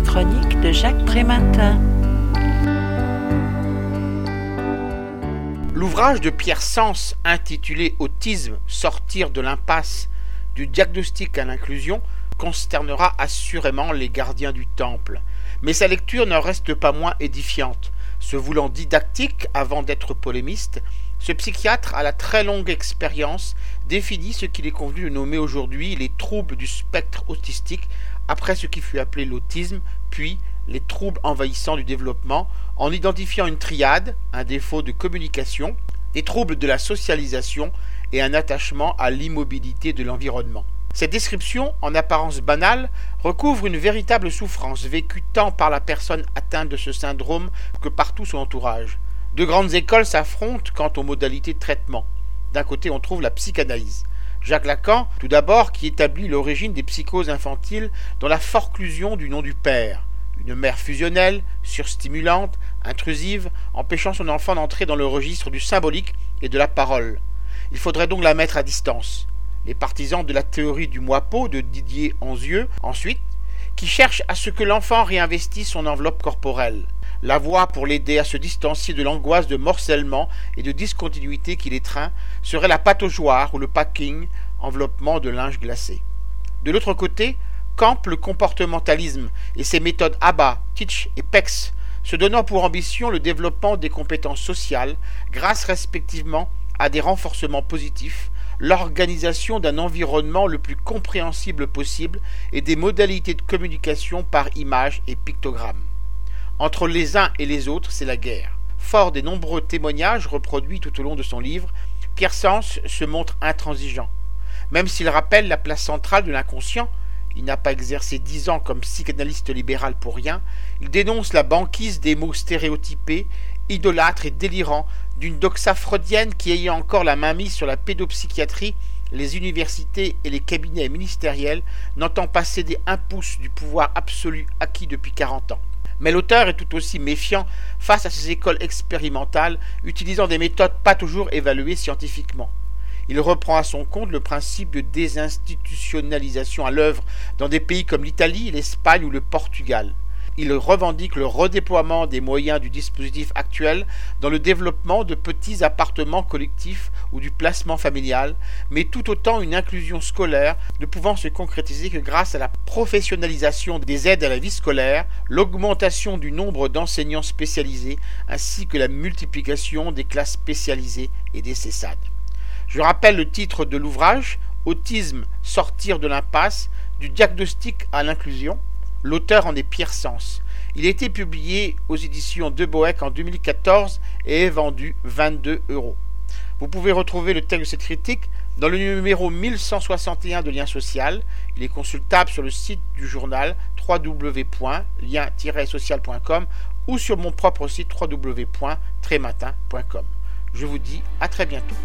chronique de Jacques Prématin. L'ouvrage de Pierre Sens intitulé Autisme, sortir de l'impasse du diagnostic à l'inclusion consternera assurément les gardiens du temple. Mais sa lecture n'en reste pas moins édifiante. Se voulant didactique avant d'être polémiste, ce psychiatre à la très longue expérience définit ce qu'il est convenu de nommer aujourd'hui les troubles du spectre autistique après ce qui fut appelé l'autisme, puis les troubles envahissants du développement, en identifiant une triade, un défaut de communication, des troubles de la socialisation et un attachement à l'immobilité de l'environnement. Cette description, en apparence banale, recouvre une véritable souffrance vécue tant par la personne atteinte de ce syndrome que par tout son entourage. De grandes écoles s'affrontent quant aux modalités de traitement. D'un côté, on trouve la psychanalyse. Jacques Lacan, tout d'abord, qui établit l'origine des psychoses infantiles dans la forclusion du nom du père. Une mère fusionnelle, surstimulante, intrusive, empêchant son enfant d'entrer dans le registre du symbolique et de la parole. Il faudrait donc la mettre à distance. Les partisans de la théorie du moipeau de Didier Anzieux, ensuite, qui cherchent à ce que l'enfant réinvestisse son enveloppe corporelle. La voie pour l'aider à se distancier de l'angoisse de morcellement et de discontinuité qui l'étreint serait la pataugeoire ou le packing, enveloppement de linge glacé. De l'autre côté, campe le comportementalisme et ses méthodes ABA, Teach et PEX, se donnant pour ambition le développement des compétences sociales grâce respectivement à des renforcements positifs, l'organisation d'un environnement le plus compréhensible possible et des modalités de communication par images et pictogrammes. Entre les uns et les autres, c'est la guerre. Fort des nombreux témoignages reproduits tout au long de son livre, Pierre Sens se montre intransigeant. Même s'il rappelle la place centrale de l'inconscient, il n'a pas exercé dix ans comme psychanalyste libéral pour rien, il dénonce la banquise des mots stéréotypés, idolâtres et délirants d'une doxa freudienne qui ayant encore la main mise sur la pédopsychiatrie, les universités et les cabinets ministériels n'entend pas céder un pouce du pouvoir absolu acquis depuis quarante ans. Mais l'auteur est tout aussi méfiant face à ces écoles expérimentales utilisant des méthodes pas toujours évaluées scientifiquement. Il reprend à son compte le principe de désinstitutionnalisation à l'œuvre dans des pays comme l'Italie, l'Espagne ou le Portugal il revendique le redéploiement des moyens du dispositif actuel dans le développement de petits appartements collectifs ou du placement familial, mais tout autant une inclusion scolaire ne pouvant se concrétiser que grâce à la professionnalisation des aides à la vie scolaire, l'augmentation du nombre d'enseignants spécialisés, ainsi que la multiplication des classes spécialisées et des CESAD. Je rappelle le titre de l'ouvrage Autisme, sortir de l'impasse, du diagnostic à l'inclusion L'auteur en est Pierre Sens. Il a été publié aux éditions de Boeck en 2014 et est vendu 22 euros. Vous pouvez retrouver le texte de cette critique dans le numéro 1161 de Lien Social. Il est consultable sur le site du journal www.lien-social.com ou sur mon propre site www.trématin.com. Je vous dis à très bientôt.